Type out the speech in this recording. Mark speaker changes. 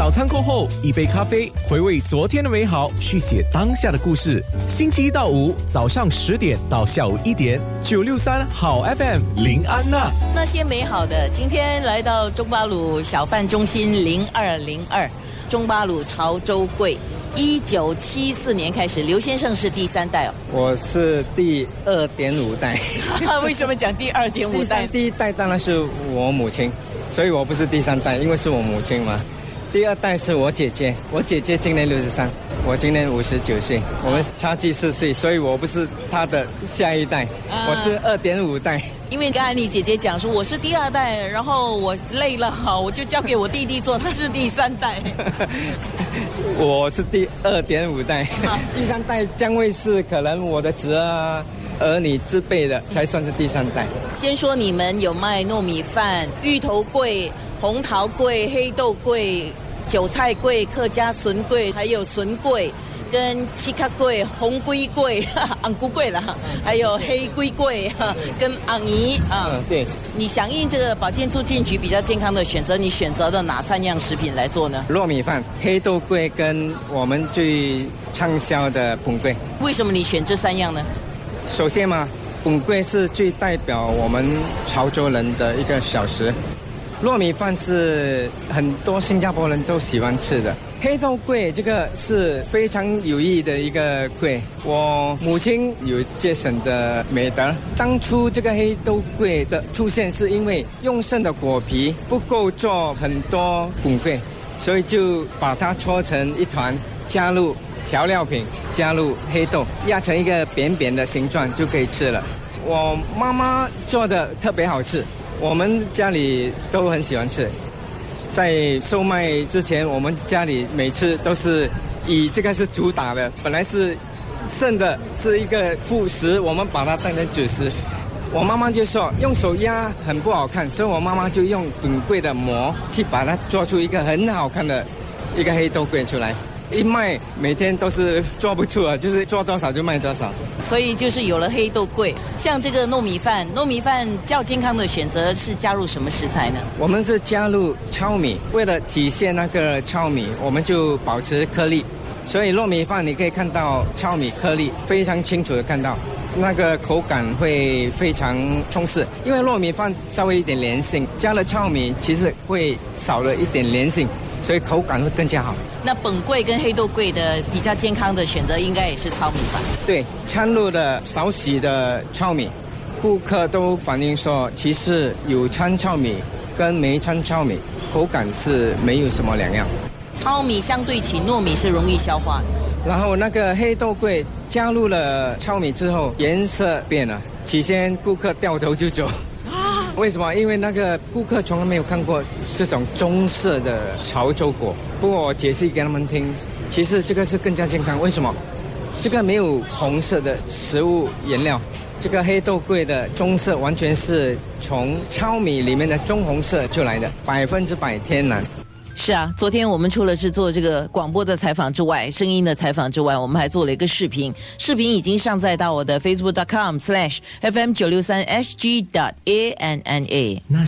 Speaker 1: 早餐过后，一杯咖啡，回味昨天的美好，续写当下的故事。星期一到五早上十点到下午一点，九六三好 FM 林安娜。
Speaker 2: 那些美好的，今天来到中巴鲁小贩中心零二零二，中巴鲁潮州柜。一九七四年开始，刘先生是第三代哦。
Speaker 3: 我是第二点五代。
Speaker 2: 为什么讲第二点五代？
Speaker 3: 第一代当然是我母亲，所以我不是第三代，因为是我母亲嘛。第二代是我姐姐，我姐姐今年六十三，我今年五十九岁，我们差距四岁，所以我不是她的下一代，我是二点五代。
Speaker 2: 因为刚才你姐姐讲说我是第二代，然后我累了哈，我就交给我弟弟做，他是第三代。
Speaker 3: 我是第二点五代，第三代将会是可能我的侄儿、儿女之辈的才算是第三代。
Speaker 2: 先说你们有卖糯米饭、芋头桂。红桃桂、黑豆桂、韭菜桂、客家笋桂，还有笋桂跟七卡桂、红龟桂、昂菇桂了，还有黑龟桂跟昂姨
Speaker 3: 啊。对，
Speaker 2: 你响应这个保健促进局比较健康的选择，你选择了哪三样食品来做呢？
Speaker 3: 糯米饭、黑豆桂跟我们最畅销的本桂。
Speaker 2: 为什么你选这三样呢？
Speaker 3: 首先嘛，本桂是最代表我们潮州人的一个小食。糯米饭是很多新加坡人都喜欢吃的。黑豆桂这个是非常有益的一个桂。我母亲有节省的美德。当初这个黑豆桂的出现，是因为用剩的果皮不够做很多滚桂，所以就把它搓成一团，加入调料品，加入黑豆，压成一个扁扁的形状就可以吃了。我妈妈做的特别好吃。我们家里都很喜欢吃，在售卖之前，我们家里每次都是以这个是主打的。本来是剩的是一个副食，我们把它当成主食。我妈妈就说用手压很不好看，所以我妈妈就用很贵的膜去把它做出一个很好看的一个黑豆桂出来。一卖每天都是做不出啊，就是做多少就卖多少，
Speaker 2: 所以就是有了黑豆贵。像这个糯米饭，糯米饭较健康的选择是加入什么食材呢？
Speaker 3: 我们是加入糙米，为了体现那个糙米，我们就保持颗粒。所以糯米饭你可以看到糙米颗粒非常清楚的看到，那个口感会非常充实。因为糯米饭稍微一点粘性，加了糙米其实会少了一点粘性。所以口感会更加好。
Speaker 2: 那本桂跟黑豆桂的比较健康的选择，应该也是糙米吧？
Speaker 3: 对，掺入了少许的糙米，顾客都反映说，其实有掺糙米跟没掺糙米，口感是没有什么两样。
Speaker 2: 糙米相对起糯米是容易消化的。
Speaker 3: 然后那个黑豆桂加入了糙米之后，颜色变了，起先顾客掉头就走。为什么？因为那个顾客从来没有看过这种棕色的潮州果。不过我解释给他们听，其实这个是更加健康。为什么？这个没有红色的食物颜料，这个黑豆桂的棕色完全是从糙米里面的棕红色就来的，百分之百天然。
Speaker 2: 是啊，昨天我们除了是做这个广播的采访之外，声音的采访之外，我们还做了一个视频，视频已经上载到我的 Facebook.com/slash.fm 九六三 sg.dot a n n a。